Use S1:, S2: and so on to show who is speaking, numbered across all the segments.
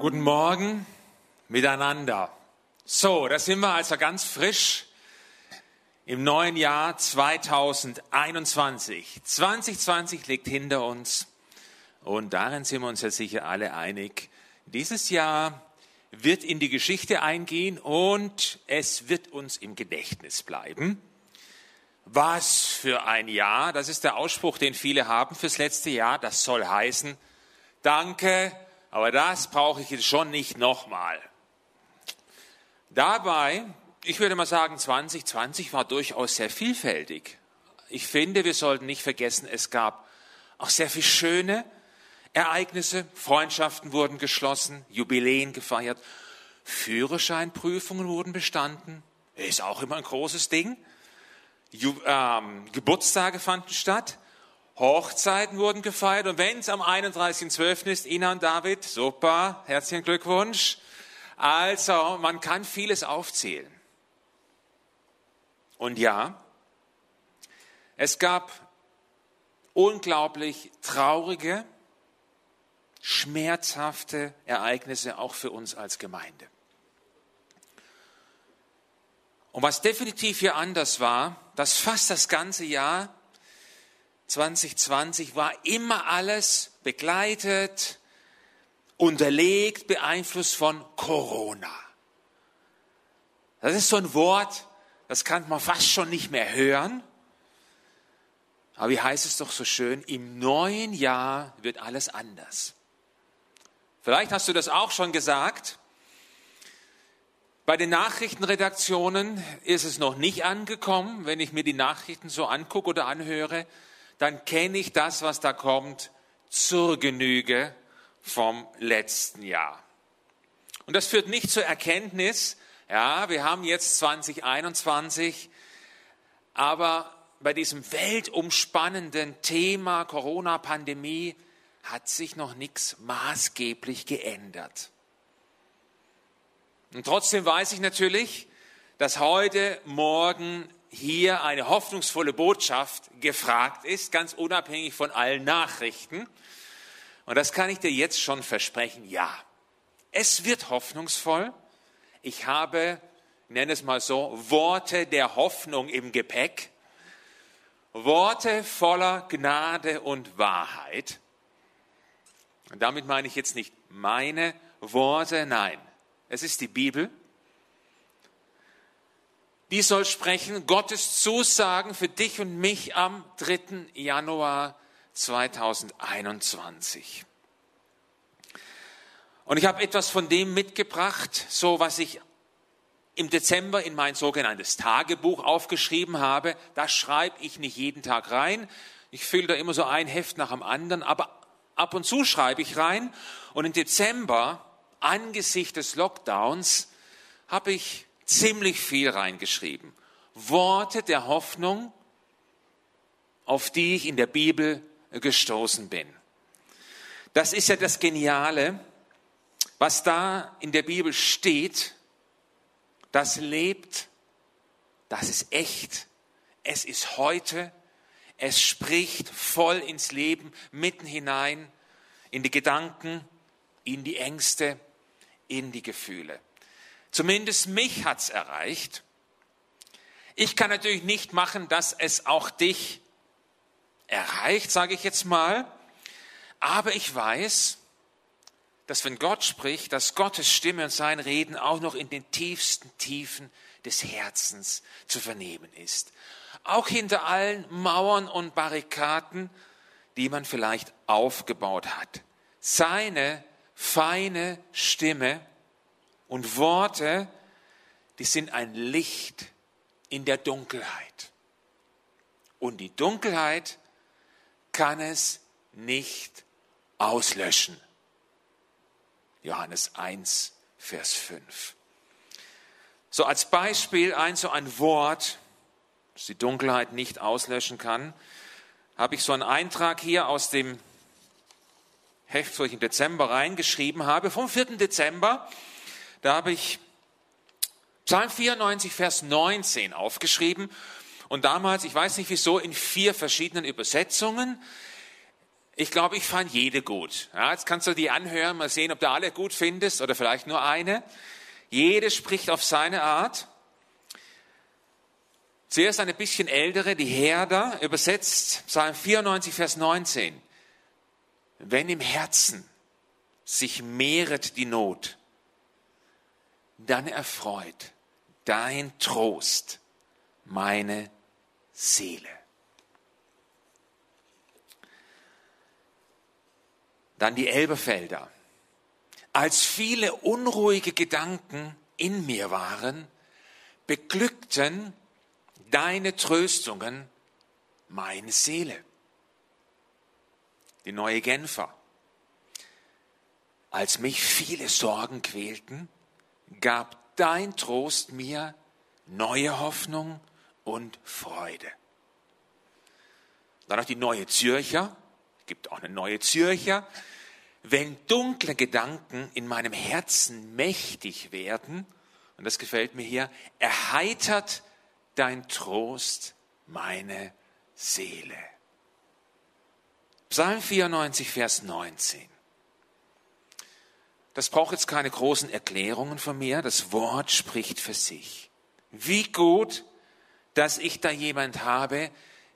S1: Guten Morgen miteinander. So, da sind wir also ganz frisch im neuen Jahr 2021. 2020 liegt hinter uns und darin sind wir uns ja sicher alle einig. Dieses Jahr wird in die Geschichte eingehen und es wird uns im Gedächtnis bleiben. Was für ein Jahr, das ist der Ausspruch, den viele haben fürs letzte Jahr. Das soll heißen, danke, aber das brauche ich jetzt schon nicht nochmal. Dabei, ich würde mal sagen, 2020 war durchaus sehr vielfältig. Ich finde, wir sollten nicht vergessen, es gab auch sehr viel schöne Ereignisse. Freundschaften wurden geschlossen, Jubiläen gefeiert, Führerscheinprüfungen wurden bestanden. Ist auch immer ein großes Ding. Ju ähm, Geburtstage fanden statt. Hochzeiten wurden gefeiert und wenn es am 31.12. ist, Ina und David, super, herzlichen Glückwunsch. Also, man kann vieles aufzählen. Und ja, es gab unglaublich traurige, schmerzhafte Ereignisse auch für uns als Gemeinde. Und was definitiv hier anders war, dass fast das ganze Jahr 2020 war immer alles begleitet, unterlegt, beeinflusst von Corona. Das ist so ein Wort, das kann man fast schon nicht mehr hören. Aber wie heißt es doch so schön, im neuen Jahr wird alles anders. Vielleicht hast du das auch schon gesagt. Bei den Nachrichtenredaktionen ist es noch nicht angekommen. Wenn ich mir die Nachrichten so angucke oder anhöre, dann kenne ich das, was da kommt, zur Genüge vom letzten Jahr. Und das führt nicht zur Erkenntnis, ja, wir haben jetzt 2021, aber bei diesem weltumspannenden Thema Corona-Pandemie hat sich noch nichts maßgeblich geändert. Und trotzdem weiß ich natürlich, dass heute, morgen hier eine hoffnungsvolle Botschaft gefragt ist, ganz unabhängig von allen Nachrichten. Und das kann ich dir jetzt schon versprechen, ja. Es wird hoffnungsvoll. Ich habe, nenne es mal so, Worte der Hoffnung im Gepäck. Worte voller Gnade und Wahrheit. Und damit meine ich jetzt nicht meine Worte, nein. Es ist die Bibel die soll sprechen Gottes Zusagen für dich und mich am 3. Januar 2021. Und ich habe etwas von dem mitgebracht, so was ich im Dezember in mein sogenanntes Tagebuch aufgeschrieben habe. Da schreibe ich nicht jeden Tag rein. Ich fülle da immer so ein Heft nach dem anderen, aber ab und zu schreibe ich rein. Und im Dezember, angesichts des Lockdowns, habe ich ziemlich viel reingeschrieben. Worte der Hoffnung, auf die ich in der Bibel gestoßen bin. Das ist ja das Geniale, was da in der Bibel steht, das lebt, das ist echt, es ist heute, es spricht voll ins Leben, mitten hinein, in die Gedanken, in die Ängste, in die Gefühle. Zumindest mich hat's erreicht. Ich kann natürlich nicht machen, dass es auch dich erreicht, sage ich jetzt mal. Aber ich weiß, dass wenn Gott spricht, dass Gottes Stimme und sein Reden auch noch in den tiefsten Tiefen des Herzens zu vernehmen ist. Auch hinter allen Mauern und Barrikaden, die man vielleicht aufgebaut hat. Seine feine Stimme und Worte, die sind ein Licht in der Dunkelheit. Und die Dunkelheit kann es nicht auslöschen. Johannes 1, Vers 5. So als Beispiel ein so ein Wort, das die Dunkelheit nicht auslöschen kann, habe ich so einen Eintrag hier aus dem Heft, wo ich im Dezember reingeschrieben habe, vom 4. Dezember. Da habe ich Psalm 94, Vers 19 aufgeschrieben. Und damals, ich weiß nicht wieso, in vier verschiedenen Übersetzungen. Ich glaube, ich fand jede gut. Ja, jetzt kannst du die anhören, mal sehen, ob du alle gut findest oder vielleicht nur eine. Jede spricht auf seine Art. Zuerst eine bisschen ältere, die Herder, übersetzt Psalm 94, Vers 19. Wenn im Herzen sich mehret die Not, dann erfreut dein Trost meine Seele. Dann die Elberfelder. Als viele unruhige Gedanken in mir waren, beglückten deine Tröstungen meine Seele. Die neue Genfer. Als mich viele Sorgen quälten, gab dein Trost mir neue Hoffnung und Freude. Dann noch die neue Zürcher, gibt auch eine neue Zürcher. Wenn dunkle Gedanken in meinem Herzen mächtig werden, und das gefällt mir hier, erheitert dein Trost meine Seele. Psalm 94, Vers 19. Das braucht jetzt keine großen Erklärungen von mir. Das Wort spricht für sich. Wie gut, dass ich da jemand habe,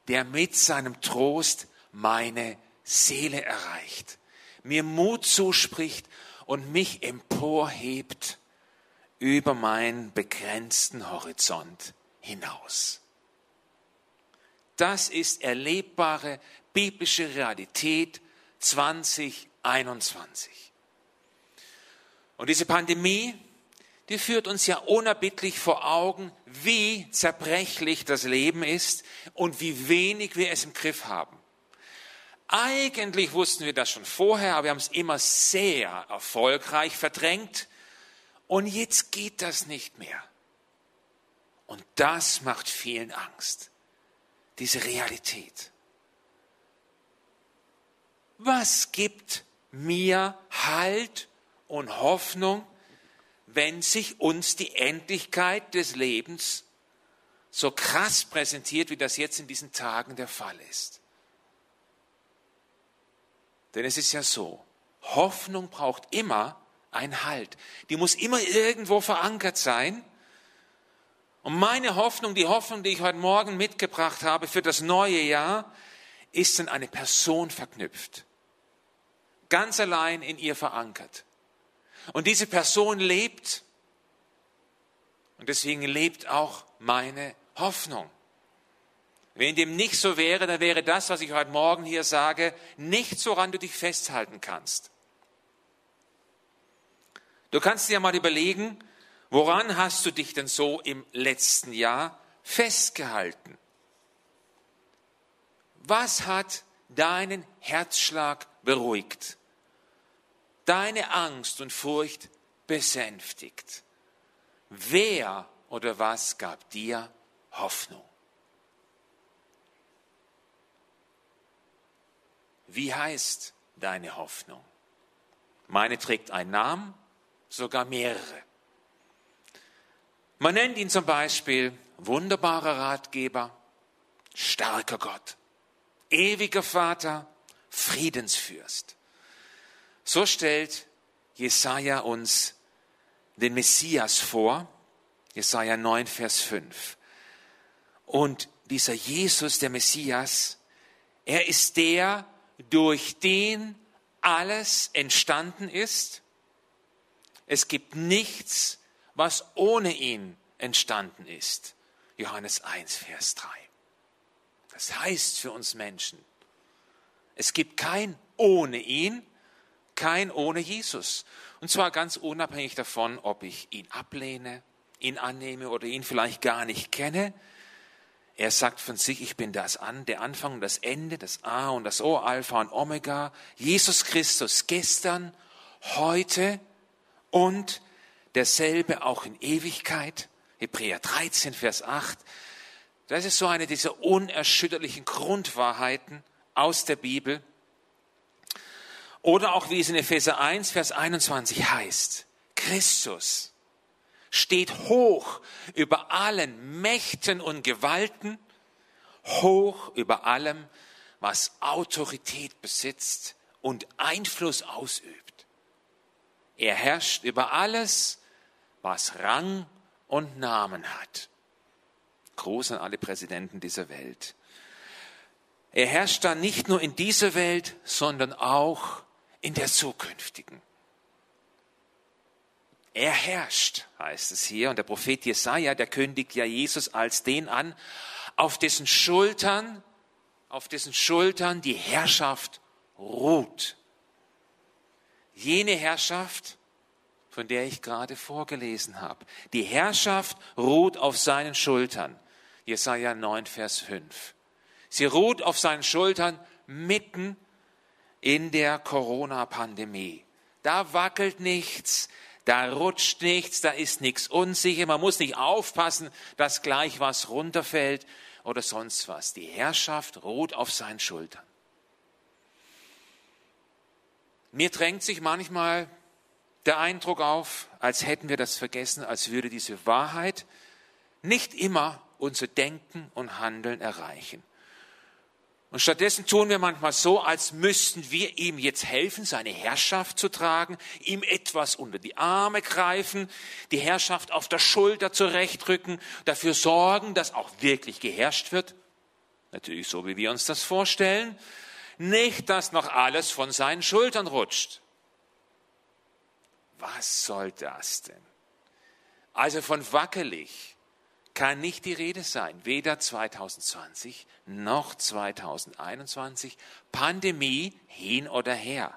S1: der mit seinem Trost meine Seele erreicht, mir Mut zuspricht und mich emporhebt über meinen begrenzten Horizont hinaus. Das ist erlebbare biblische Realität 2021. Und diese Pandemie, die führt uns ja unerbittlich vor Augen, wie zerbrechlich das Leben ist und wie wenig wir es im Griff haben. Eigentlich wussten wir das schon vorher, aber wir haben es immer sehr erfolgreich verdrängt. Und jetzt geht das nicht mehr. Und das macht vielen Angst. Diese Realität. Was gibt mir Halt und Hoffnung, wenn sich uns die Endlichkeit des Lebens so krass präsentiert, wie das jetzt in diesen Tagen der Fall ist. Denn es ist ja so, Hoffnung braucht immer einen Halt. Die muss immer irgendwo verankert sein. Und meine Hoffnung, die Hoffnung, die ich heute Morgen mitgebracht habe für das neue Jahr, ist an eine Person verknüpft. Ganz allein in ihr verankert. Und diese Person lebt. Und deswegen lebt auch meine Hoffnung. Wenn dem nicht so wäre, dann wäre das, was ich heute Morgen hier sage, nichts, woran du dich festhalten kannst. Du kannst dir mal überlegen, woran hast du dich denn so im letzten Jahr festgehalten? Was hat deinen Herzschlag beruhigt? Deine Angst und Furcht besänftigt. Wer oder was gab dir Hoffnung? Wie heißt deine Hoffnung? Meine trägt einen Namen, sogar mehrere. Man nennt ihn zum Beispiel wunderbarer Ratgeber, starker Gott, ewiger Vater, Friedensfürst. So stellt Jesaja uns den Messias vor, Jesaja 9, Vers 5. Und dieser Jesus, der Messias, er ist der, durch den alles entstanden ist. Es gibt nichts, was ohne ihn entstanden ist. Johannes 1, Vers 3. Das heißt für uns Menschen, es gibt kein ohne ihn, kein ohne Jesus. Und zwar ganz unabhängig davon, ob ich ihn ablehne, ihn annehme oder ihn vielleicht gar nicht kenne. Er sagt von sich, ich bin das an, der Anfang und das Ende, das A und das O, Alpha und Omega. Jesus Christus gestern, heute und derselbe auch in Ewigkeit. Hebräer 13, Vers 8. Das ist so eine dieser unerschütterlichen Grundwahrheiten aus der Bibel. Oder auch wie es in Epheser 1, Vers 21 heißt, Christus steht hoch über allen Mächten und Gewalten, hoch über allem, was Autorität besitzt und Einfluss ausübt. Er herrscht über alles, was Rang und Namen hat. Groß an alle Präsidenten dieser Welt. Er herrscht dann nicht nur in dieser Welt, sondern auch in der zukünftigen. Er herrscht, heißt es hier. Und der Prophet Jesaja, der kündigt ja Jesus als den an, auf dessen Schultern, auf dessen Schultern die Herrschaft ruht. Jene Herrschaft, von der ich gerade vorgelesen habe. Die Herrschaft ruht auf seinen Schultern. Jesaja 9, Vers 5. Sie ruht auf seinen Schultern mitten in der Corona-Pandemie. Da wackelt nichts, da rutscht nichts, da ist nichts unsicher. Man muss nicht aufpassen, dass gleich was runterfällt oder sonst was. Die Herrschaft ruht auf seinen Schultern. Mir drängt sich manchmal der Eindruck auf, als hätten wir das vergessen, als würde diese Wahrheit nicht immer unser Denken und Handeln erreichen. Und stattdessen tun wir manchmal so, als müssten wir ihm jetzt helfen, seine Herrschaft zu tragen, ihm etwas unter die Arme greifen, die Herrschaft auf der Schulter zurechtrücken, dafür sorgen, dass auch wirklich geherrscht wird. Natürlich so, wie wir uns das vorstellen. Nicht, dass noch alles von seinen Schultern rutscht. Was soll das denn? Also von wackelig, kann nicht die Rede sein, weder 2020 noch 2021, Pandemie hin oder her.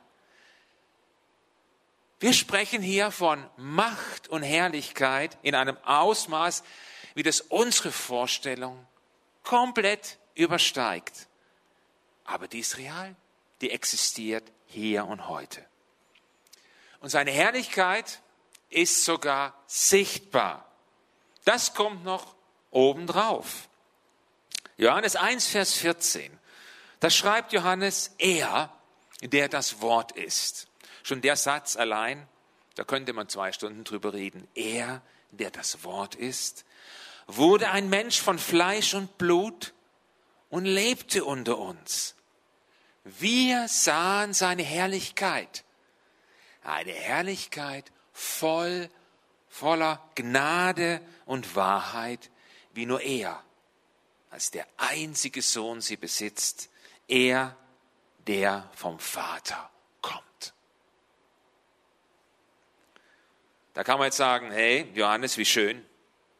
S1: Wir sprechen hier von Macht und Herrlichkeit in einem Ausmaß, wie das unsere Vorstellung komplett übersteigt. Aber die ist real, die existiert hier und heute. Und seine Herrlichkeit ist sogar sichtbar. Das kommt noch obendrauf. Johannes 1, Vers 14. Da schreibt Johannes, er, der das Wort ist. Schon der Satz allein, da könnte man zwei Stunden drüber reden. Er, der das Wort ist, wurde ein Mensch von Fleisch und Blut und lebte unter uns. Wir sahen seine Herrlichkeit. Eine Herrlichkeit voll voller Gnade und Wahrheit, wie nur er, als der einzige Sohn sie besitzt, er, der vom Vater kommt. Da kann man jetzt sagen, hey, Johannes, wie schön.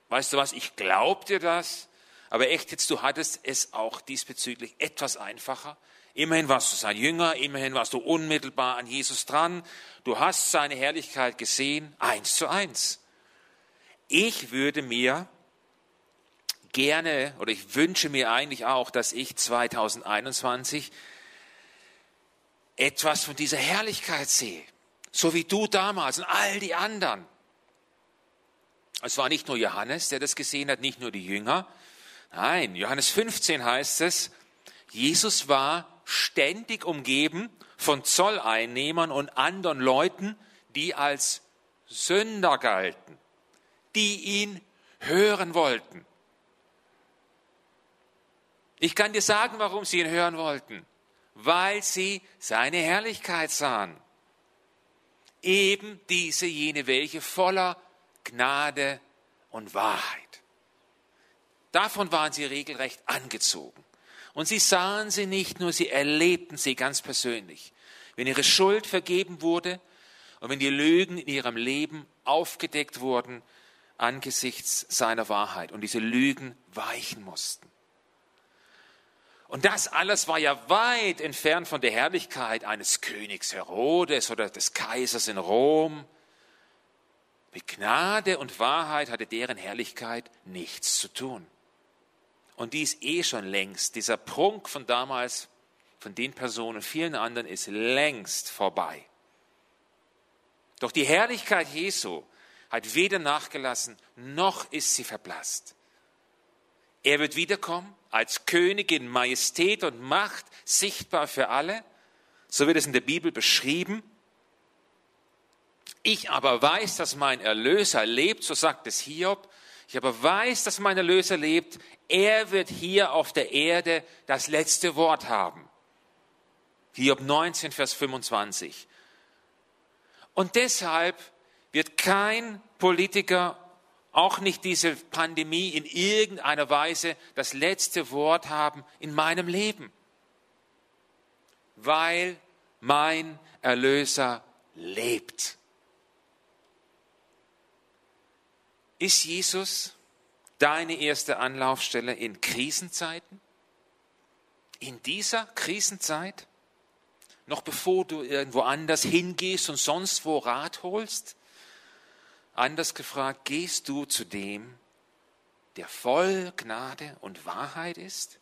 S1: Weißt du was, ich glaub dir das, aber echt jetzt, du hattest es auch diesbezüglich etwas einfacher. Immerhin warst du sein Jünger, immerhin warst du unmittelbar an Jesus dran. Du hast seine Herrlichkeit gesehen, eins zu eins. Ich würde mir gerne oder ich wünsche mir eigentlich auch, dass ich 2021 etwas von dieser Herrlichkeit sehe, so wie du damals und all die anderen. Es war nicht nur Johannes, der das gesehen hat, nicht nur die Jünger. Nein, Johannes 15 heißt es, Jesus war ständig umgeben von Zolleinnehmern und anderen Leuten, die als Sünder galten die ihn hören wollten. Ich kann dir sagen, warum sie ihn hören wollten. Weil sie seine Herrlichkeit sahen. Eben diese jene, welche voller Gnade und Wahrheit. Davon waren sie regelrecht angezogen. Und sie sahen sie nicht nur, sie erlebten sie ganz persönlich. Wenn ihre Schuld vergeben wurde und wenn die Lügen in ihrem Leben aufgedeckt wurden, angesichts seiner Wahrheit und diese Lügen weichen mussten. Und das alles war ja weit entfernt von der Herrlichkeit eines Königs Herodes oder des Kaisers in Rom. Mit Gnade und Wahrheit hatte deren Herrlichkeit nichts zu tun. Und dies eh schon längst, dieser Prunk von damals, von den Personen, vielen anderen, ist längst vorbei. Doch die Herrlichkeit Jesu hat weder nachgelassen, noch ist sie verblasst. Er wird wiederkommen als König in Majestät und Macht, sichtbar für alle. So wird es in der Bibel beschrieben. Ich aber weiß, dass mein Erlöser lebt, so sagt es Hiob. Ich aber weiß, dass mein Erlöser lebt. Er wird hier auf der Erde das letzte Wort haben. Hiob 19, Vers 25. Und deshalb wird kein Politiker, auch nicht diese Pandemie, in irgendeiner Weise das letzte Wort haben in meinem Leben, weil mein Erlöser lebt. Ist Jesus deine erste Anlaufstelle in Krisenzeiten? In dieser Krisenzeit? Noch bevor du irgendwo anders hingehst und sonst wo Rat holst? Anders gefragt, gehst du zu dem, der voll Gnade und Wahrheit ist?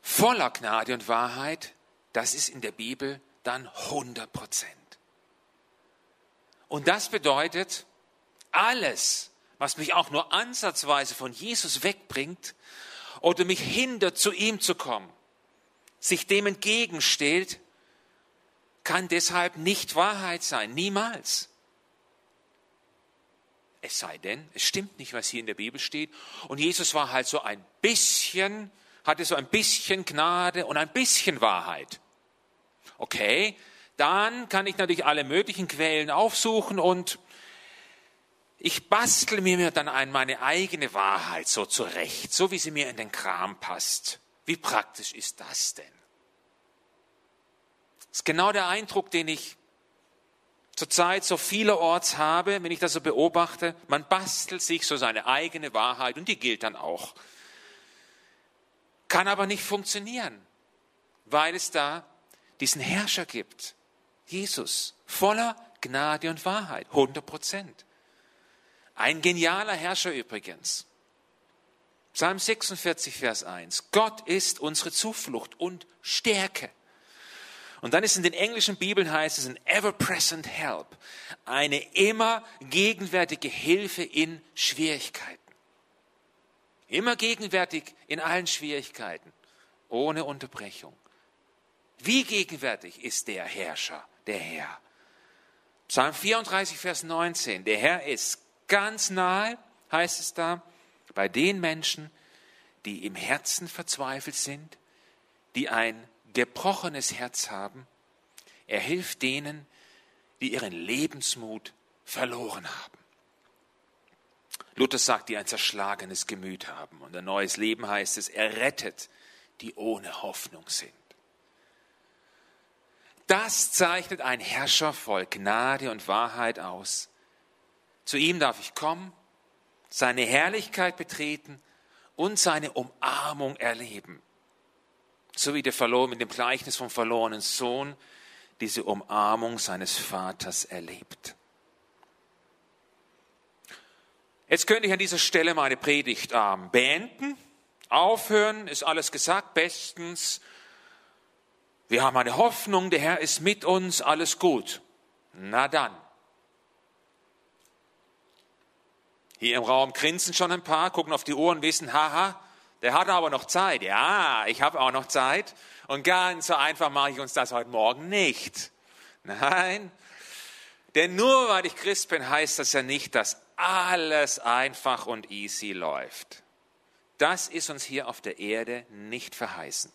S1: Voller Gnade und Wahrheit, das ist in der Bibel dann 100 Prozent. Und das bedeutet, alles, was mich auch nur ansatzweise von Jesus wegbringt oder mich hindert, zu ihm zu kommen, sich dem entgegenstellt, kann deshalb nicht Wahrheit sein, niemals. Es sei denn, es stimmt nicht, was hier in der Bibel steht. Und Jesus war halt so ein bisschen, hatte so ein bisschen Gnade und ein bisschen Wahrheit. Okay, dann kann ich natürlich alle möglichen Quellen aufsuchen und ich bastel mir dann ein, meine eigene Wahrheit so zurecht, so wie sie mir in den Kram passt. Wie praktisch ist das denn? Das ist genau der Eindruck, den ich zurzeit so vielerorts habe, wenn ich das so beobachte. Man bastelt sich so seine eigene Wahrheit und die gilt dann auch. Kann aber nicht funktionieren, weil es da diesen Herrscher gibt, Jesus, voller Gnade und Wahrheit, 100 Prozent. Ein genialer Herrscher übrigens. Psalm 46, Vers 1. Gott ist unsere Zuflucht und Stärke. Und dann ist in den englischen Bibeln heißt es ein ever-present help. Eine immer gegenwärtige Hilfe in Schwierigkeiten. Immer gegenwärtig in allen Schwierigkeiten. Ohne Unterbrechung. Wie gegenwärtig ist der Herrscher? der Herr. Psalm 34, Vers 19. Der Herr ist ganz nahe, heißt es da, bei den Menschen, die im Herzen verzweifelt sind, die ein gebrochenes Herz haben. Er hilft denen, die ihren Lebensmut verloren haben. Luther sagt, die ein zerschlagenes Gemüt haben. Und ein neues Leben heißt es, er rettet, die ohne Hoffnung sind. Das zeichnet ein Herrscher voll Gnade und Wahrheit aus. Zu ihm darf ich kommen, seine Herrlichkeit betreten und seine Umarmung erleben. So wie der Verloren mit dem Gleichnis vom verlorenen Sohn diese Umarmung seines Vaters erlebt. Jetzt könnte ich an dieser Stelle meine Predigt ähm, beenden. Aufhören, ist alles gesagt, bestens. Wir haben eine Hoffnung, der Herr ist mit uns, alles gut. Na dann. Hier im Raum grinsen schon ein paar, gucken auf die Uhr und wissen, haha, der hat aber noch Zeit. Ja, ich habe auch noch Zeit. Und ganz so einfach mache ich uns das heute Morgen nicht. Nein, denn nur weil ich Christ bin, heißt das ja nicht, dass alles einfach und easy läuft. Das ist uns hier auf der Erde nicht verheißen.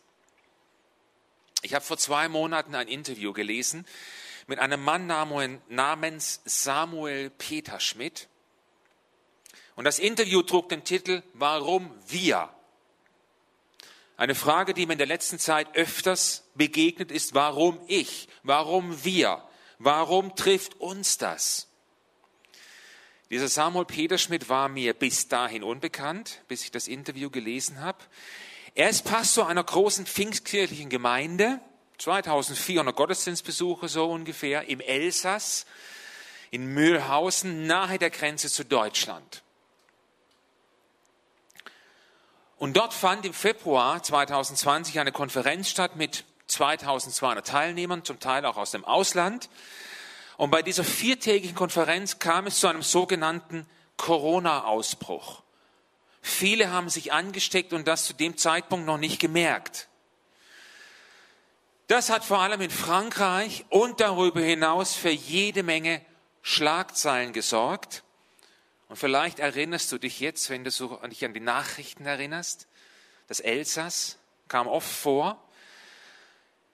S1: Ich habe vor zwei Monaten ein Interview gelesen mit einem Mann namens Samuel Peter Schmidt. Und das Interview trug den Titel Warum wir? Eine Frage, die mir in der letzten Zeit öfters begegnet ist, warum ich? Warum wir? Warum trifft uns das? Dieser Samuel Peter Schmidt war mir bis dahin unbekannt, bis ich das Interview gelesen habe. Er ist Pastor einer großen pfingstkirchlichen Gemeinde, 2400 Gottesdienstbesuche so ungefähr, im Elsass, in Mühlhausen, nahe der Grenze zu Deutschland. Und dort fand im Februar 2020 eine Konferenz statt mit 2200 Teilnehmern, zum Teil auch aus dem Ausland. Und bei dieser viertägigen Konferenz kam es zu einem sogenannten Corona-Ausbruch. Viele haben sich angesteckt und das zu dem Zeitpunkt noch nicht gemerkt. Das hat vor allem in Frankreich und darüber hinaus für jede Menge Schlagzeilen gesorgt. Und vielleicht erinnerst du dich jetzt, wenn du dich an die Nachrichten erinnerst, das Elsass, kam oft vor.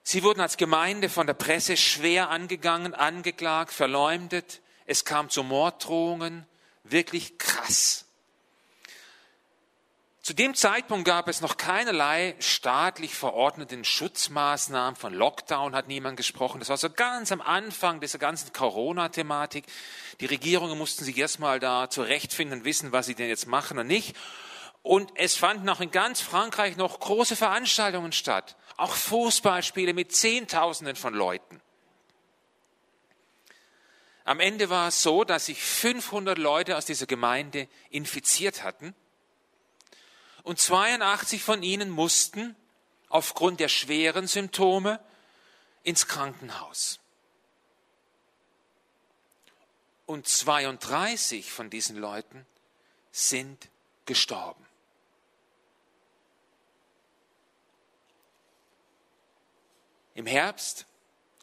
S1: Sie wurden als Gemeinde von der Presse schwer angegangen, angeklagt, verleumdet. Es kam zu Morddrohungen, wirklich krass. Zu dem Zeitpunkt gab es noch keinerlei staatlich verordneten Schutzmaßnahmen. Von Lockdown hat niemand gesprochen. Das war so ganz am Anfang dieser ganzen Corona-Thematik. Die Regierungen mussten sich erstmal da zurechtfinden, wissen, was sie denn jetzt machen und nicht. Und es fanden auch in ganz Frankreich noch große Veranstaltungen statt auch Fußballspiele mit Zehntausenden von Leuten. Am Ende war es so, dass sich 500 Leute aus dieser Gemeinde infiziert hatten und 82 von ihnen mussten aufgrund der schweren Symptome ins Krankenhaus. Und 32 von diesen Leuten sind gestorben. Im Herbst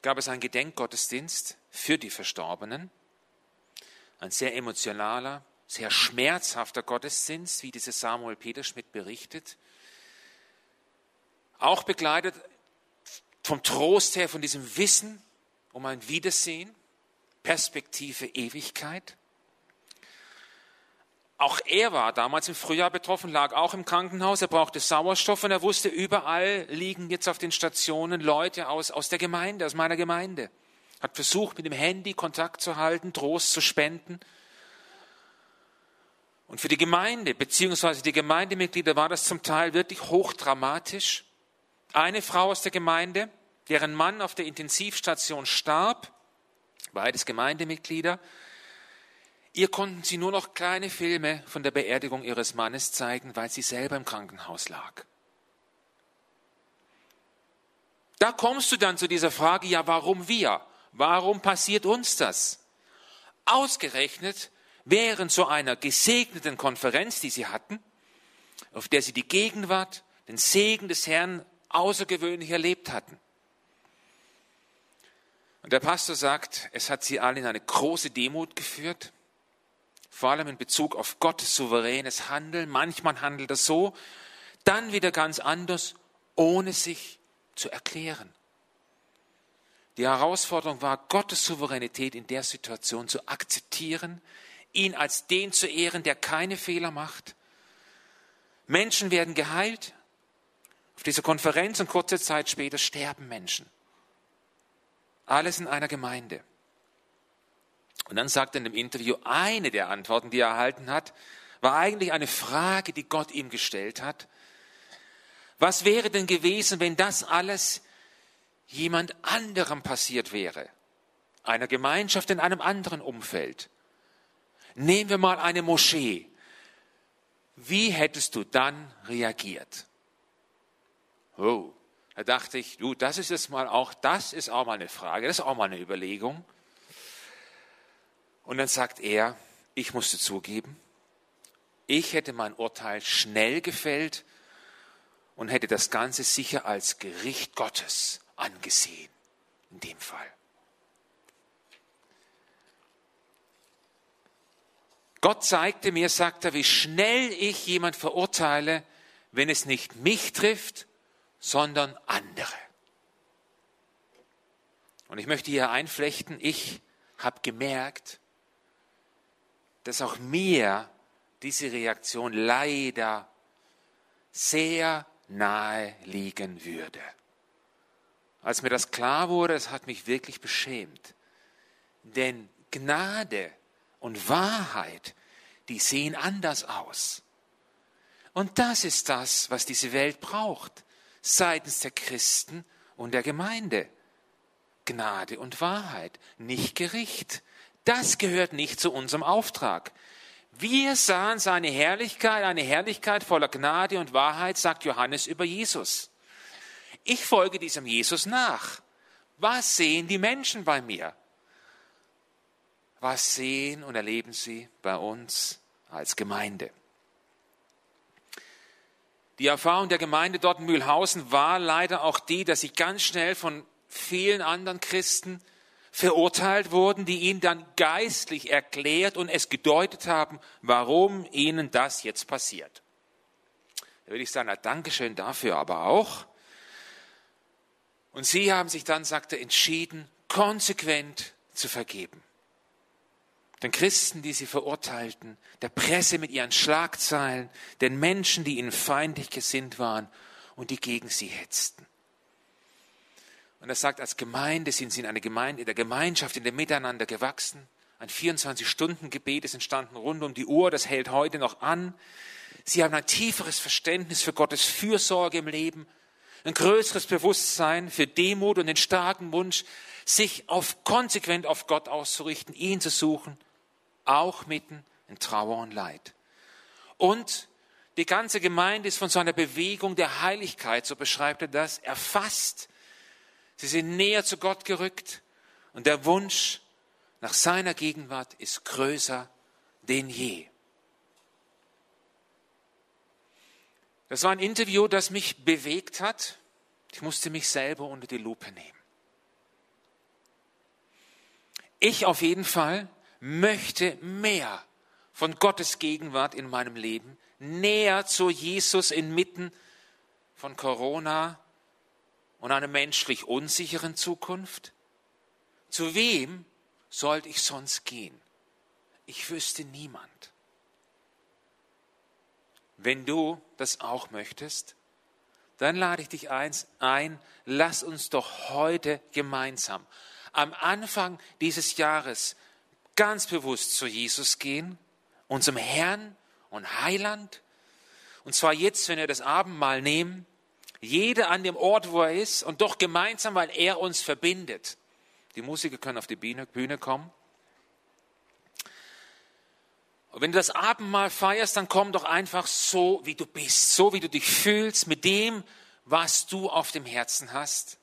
S1: gab es einen Gedenkgottesdienst für die Verstorbenen. Ein sehr emotionaler, sehr schmerzhafter Gottesdienst, wie diese Samuel Peterschmidt berichtet. Auch begleitet vom Trost her, von diesem Wissen um ein Wiedersehen, Perspektive Ewigkeit. Auch er war damals im Frühjahr betroffen, lag auch im Krankenhaus. Er brauchte Sauerstoff und er wusste, überall liegen jetzt auf den Stationen Leute aus, aus der Gemeinde, aus meiner Gemeinde. Hat versucht, mit dem Handy Kontakt zu halten, Trost zu spenden. Und für die Gemeinde, beziehungsweise die Gemeindemitglieder war das zum Teil wirklich hochdramatisch. Eine Frau aus der Gemeinde, deren Mann auf der Intensivstation starb, beides Gemeindemitglieder, Ihr konnten sie nur noch kleine Filme von der Beerdigung ihres Mannes zeigen, weil sie selber im Krankenhaus lag. Da kommst du dann zu dieser Frage, ja, warum wir? Warum passiert uns das? Ausgerechnet während so einer gesegneten Konferenz, die sie hatten, auf der sie die Gegenwart, den Segen des Herrn außergewöhnlich erlebt hatten. Und der Pastor sagt, es hat sie alle in eine große Demut geführt vor allem in Bezug auf Gottes souveränes Handeln. Manchmal handelt er so, dann wieder ganz anders, ohne sich zu erklären. Die Herausforderung war, Gottes Souveränität in der Situation zu akzeptieren, ihn als den zu ehren, der keine Fehler macht. Menschen werden geheilt. Auf dieser Konferenz und kurze Zeit später sterben Menschen. Alles in einer Gemeinde. Und dann sagt er in dem Interview, eine der Antworten, die er erhalten hat, war eigentlich eine Frage, die Gott ihm gestellt hat. Was wäre denn gewesen, wenn das alles jemand anderem passiert wäre? Einer Gemeinschaft in einem anderen Umfeld. Nehmen wir mal eine Moschee. Wie hättest du dann reagiert? Oh, da dachte ich, du, das ist jetzt mal auch, das ist auch mal eine Frage, das ist auch mal eine Überlegung. Und dann sagt er, ich musste zugeben, ich hätte mein Urteil schnell gefällt und hätte das Ganze sicher als Gericht Gottes angesehen, in dem Fall. Gott zeigte mir, sagt er, wie schnell ich jemand verurteile, wenn es nicht mich trifft, sondern andere. Und ich möchte hier einflechten, ich habe gemerkt, dass auch mir diese Reaktion leider sehr nahe liegen würde. Als mir das klar wurde, es hat mich wirklich beschämt. Denn Gnade und Wahrheit, die sehen anders aus. Und das ist das, was diese Welt braucht, seitens der Christen und der Gemeinde. Gnade und Wahrheit, nicht Gericht, das gehört nicht zu unserem Auftrag. Wir sahen seine Herrlichkeit, eine Herrlichkeit voller Gnade und Wahrheit, sagt Johannes über Jesus. Ich folge diesem Jesus nach. Was sehen die Menschen bei mir? Was sehen und erleben sie bei uns als Gemeinde? Die Erfahrung der Gemeinde dort in Mühlhausen war leider auch die, dass sie ganz schnell von vielen anderen Christen verurteilt wurden, die ihnen dann geistlich erklärt und es gedeutet haben, warum ihnen das jetzt passiert. Da würde ich sagen, na, Dankeschön dafür aber auch. Und sie haben sich dann, sagt er, entschieden, konsequent zu vergeben. Den Christen, die sie verurteilten, der Presse mit ihren Schlagzeilen, den Menschen, die ihnen feindlich gesinnt waren und die gegen sie hetzten. Und er sagt, als Gemeinde sind sie in einer Gemeinde, in der Gemeinschaft, in dem Miteinander gewachsen. Ein 24-Stunden-Gebet ist entstanden rund um die Uhr, das hält heute noch an. Sie haben ein tieferes Verständnis für Gottes Fürsorge im Leben, ein größeres Bewusstsein für Demut und den starken Wunsch, sich auf, konsequent auf Gott auszurichten, ihn zu suchen, auch mitten in Trauer und Leid. Und die ganze Gemeinde ist von so einer Bewegung der Heiligkeit, so beschreibt er das, erfasst. Sie sind näher zu Gott gerückt und der Wunsch nach seiner Gegenwart ist größer denn je. Das war ein Interview, das mich bewegt hat. Ich musste mich selber unter die Lupe nehmen. Ich auf jeden Fall möchte mehr von Gottes Gegenwart in meinem Leben, näher zu Jesus inmitten von Corona und einer menschlich unsicheren Zukunft. Zu wem sollte ich sonst gehen? Ich wüsste niemand. Wenn du das auch möchtest, dann lade ich dich eins ein, lass uns doch heute gemeinsam am Anfang dieses Jahres ganz bewusst zu Jesus gehen, unserem Herrn und Heiland. Und zwar jetzt, wenn wir das Abendmahl nehmen, jeder an dem Ort, wo er ist und doch gemeinsam, weil er uns verbindet. Die Musiker können auf die Bühne, kommen. Und wenn du das Abendmahl feierst, dann komm doch einfach so, wie du bist, so wie du dich fühlst, mit dem, was du auf dem Herzen hast.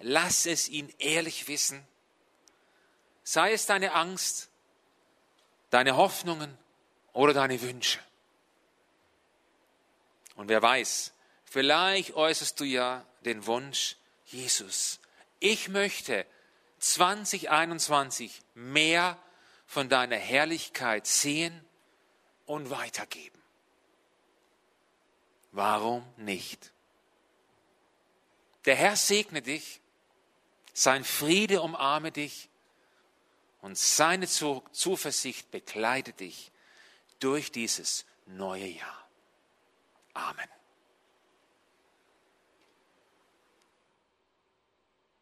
S1: Lass es ihn ehrlich wissen. Sei es deine Angst, deine Hoffnungen oder deine Wünsche. Und wer weiß, vielleicht äußerst du ja den Wunsch, Jesus, ich möchte 2021 mehr von deiner Herrlichkeit sehen und weitergeben. Warum nicht? Der Herr segne dich, sein Friede umarme dich und seine Zuversicht begleite dich durch dieses neue Jahr. Amen.